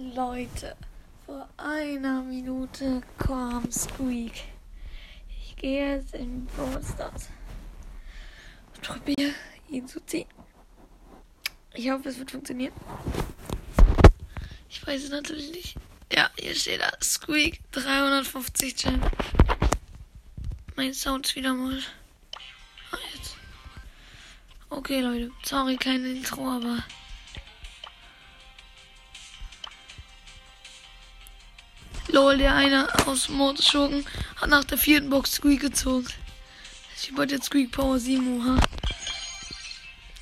Leute, vor einer Minute kam Squeak. Ich gehe jetzt in Brawl Stars und probiere ihn zu ziehen. Ich hoffe, es wird funktionieren. Ich weiß es natürlich nicht. Ja, hier steht da Squeak 350 Gem. Mein Sound ist wieder mal. Ah, jetzt. Okay, Leute. Sorry, kein Intro, aber. Lol, der eine aus Modus Schurken hat nach der vierten Box Squeak gezogen. Ich wollte jetzt Squeak Power 7 ha.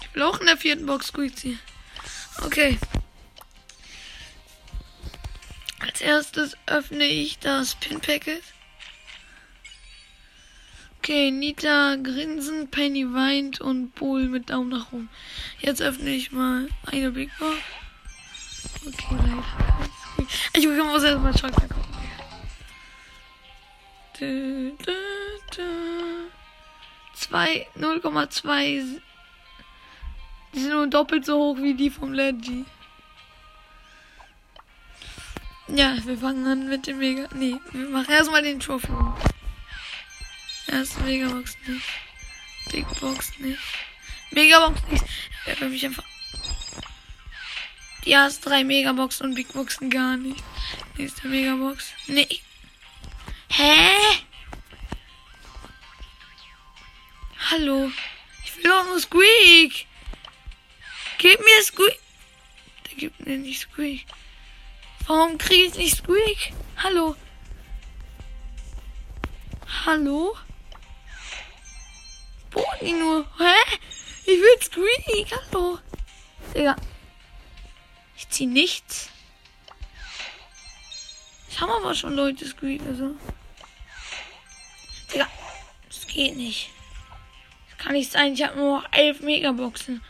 Ich will auch in der vierten Box Squeak ziehen. Okay. Als erstes öffne ich das Pin Packet. Okay, Nita grinsen, Penny weint und Bull mit Daumen nach oben. Jetzt öffne ich mal eine Big Box. Okay, leider. Ich muss erstmal Schock 2, 0,2. Die sind nur doppelt so hoch wie die vom Leggy. Ja, wir fangen an mit dem Mega. Nee, wir machen erstmal den Trophy. Erste Megabox nicht. Big Box nicht. Megabox nicht. Er will mich einfach. Die ersten drei Megaboxen und Big Boxen gar nicht. Nächste Megabox. Nee. Hä? Hallo. Ich will doch nur Squeak. Gib mir Squeak. Der gibt mir nicht Squeak. Warum kriege ich nicht Squeak? Hallo. Hallo? Boni nur. Hä? Ich will Squeak. Hallo. Digga. Ich zieh nichts. Das haben aber schon Leute Squeak, also. Geht nicht. Das kann nicht sein. Ich habe nur noch elf Megaboxen.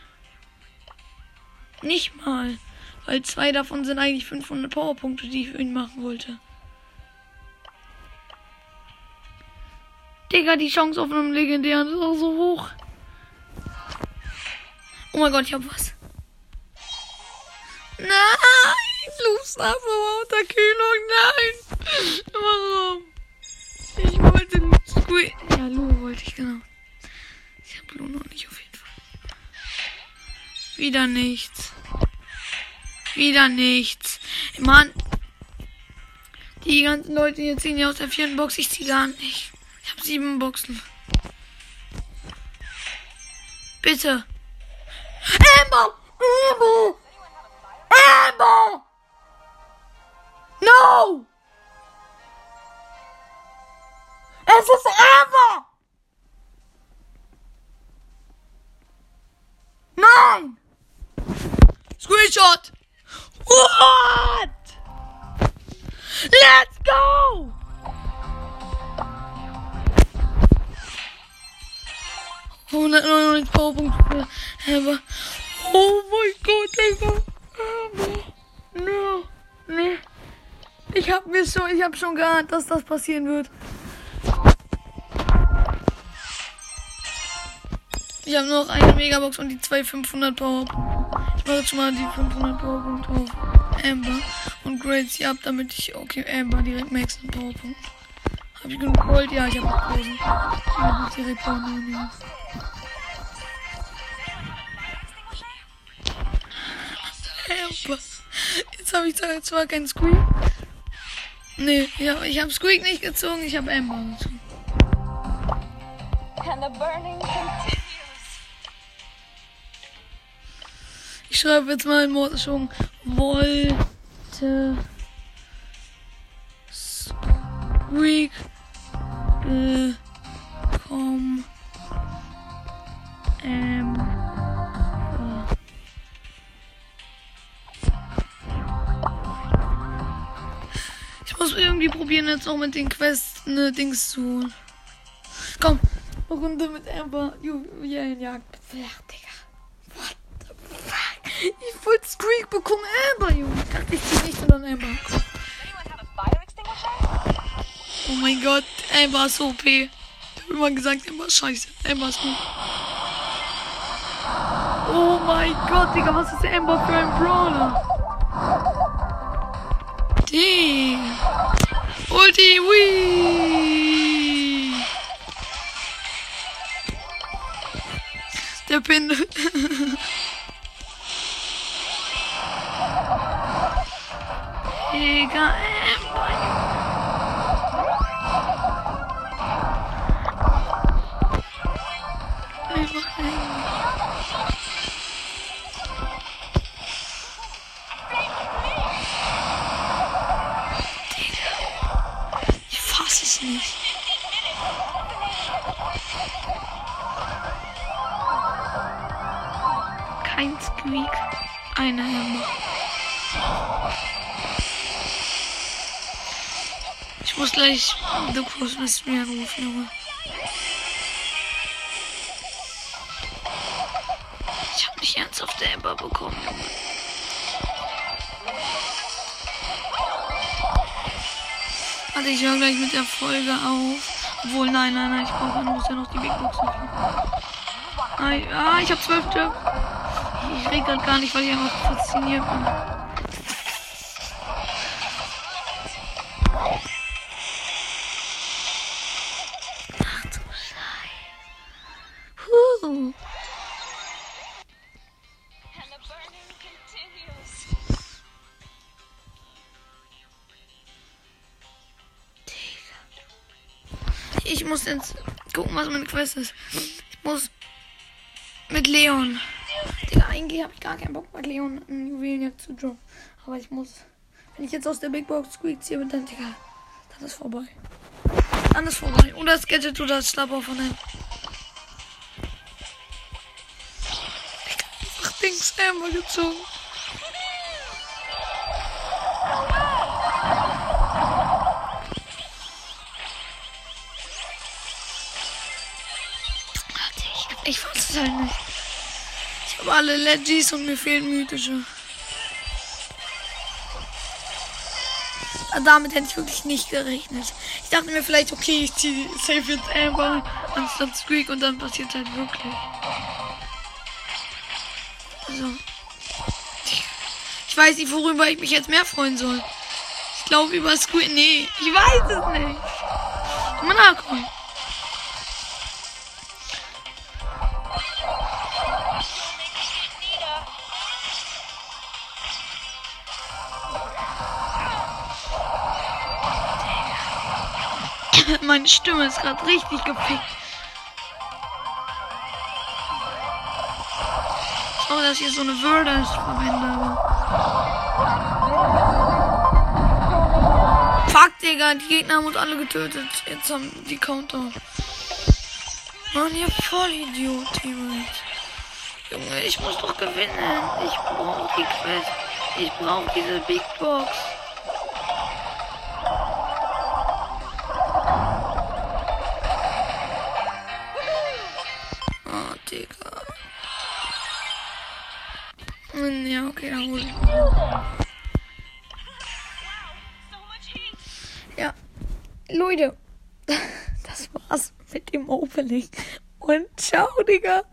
Nicht mal. Weil zwei davon sind eigentlich 500 Powerpunkte, die ich für ihn machen wollte. Digga, die Chance auf einem legendären ist auch so hoch. Oh mein Gott, ich hab was. Nein! Luftwaffe Unterkühlung, nein! Warum? Ich wollte nicht Squid. Ja, Lu wollte ich, genau. Ich hab Lu noch nicht auf jeden Fall. Wieder nichts. Wieder nichts. Mann. Die ganzen Leute hier ziehen ja aus der vierten Box. Ich zieh gar nicht. Ich habe sieben Boxen. Bitte. Amber! Amber! Screenshot! What? Let's go! Oh mein Gott, Digga. No. Nee. Ich hab mir schon, ich hab schon geahnt, dass das passieren wird. Ich habe noch eine Megabox und die zwei 500 Powerpunkte. Jetzt mal die 500 Powerpunkte auf Amber und Gracie ab, damit ich, okay, Amber direkt maxen Powerpunkt. Habe ich genug Gold? Ja, ich habe noch Gold. Ich werde jetzt direkt bauen nehmen. Amber. Jetzt habe ich zwar keinen Squeak. Nee, habe ich hab Squeak nicht gezogen, ich habe Amber gezogen. And the burning Ich schreibe jetzt mal in Mordsschwung. Wollte Squeak bekommen. Ähm. Ich muss irgendwie probieren, jetzt auch mit den Quests ne Dings zu holen. Komm, Runde mit Amber. Juwelenjagd. Ja, Digga. What the fuck? Ich wollte Squeak bekommen, Amber, Junge. Ich dachte, ich zieh nicht sondern Amber. Oh mein Gott, Amber ist OP. Ich hab immer gesagt, Amber ist scheiße. Amber ist gut. Oh mein Gott, Digga, was ist Amber für ein Brawler? Ulti. Hui. Der Pin. Digga. Einfach. Digga. Ich fass es nicht. Kein Squeak. Eine Hammer. Ich muss gleich The Cross Mystery anrufen, Junge. Ich hab nicht ernsthaft der Amber bekommen, Junge. Warte, ich höre gleich mit der Folge auf. Obwohl, nein, nein, nein, ich brauche muss ja noch die Big Box öffnen. Ah, ich habe zwölf Jobs. Ich rede gerade gar nicht, weil ich einfach fasziniert bin. Ich muss jetzt gucken, was meine Quest ist. Ich muss mit Leon. Digga, eigentlich habe ich gar keinen Bock mit Leon einen Juwelenjagd zu droppen. Aber ich muss. Wenn ich jetzt aus der Big Box Squeak ziehe, dann, Digga, dann ist vorbei. Dann ist vorbei. Oder das Gadget oder das Schlapper von dem. Digga, einfach Dings Amber gezogen. Ich, weiß es halt nicht. Ich habe alle Legis und mir fehlen mythische. Ah, Damit hätte ich wirklich nicht gerechnet. Ich dachte mir vielleicht, okay, ich ziehe Safe jetzt Amber anstatt Squeak und dann passiert halt wirklich. So. Ich weiß nicht, worüber ich mich jetzt mehr freuen soll. Ich glaube über Squeak. Nee, ich weiß es nicht. Monaco. Meine Stimme ist gerade richtig gefickt. Oh, dass ich so eine Wörter verwende. aber- Fuck, Digga, die Gegner haben uns alle getötet. Jetzt haben die Counter. Mann, ihr Vollidiot, Teammate. Junge, ich muss doch gewinnen. Ich brauche die Quest. Ich brauche diese Big Box. Oh, Digga. Hm, Ja, okay, dann hol ich. Ja, Leute, das war's mit dem Opening. Und ciao, Digga.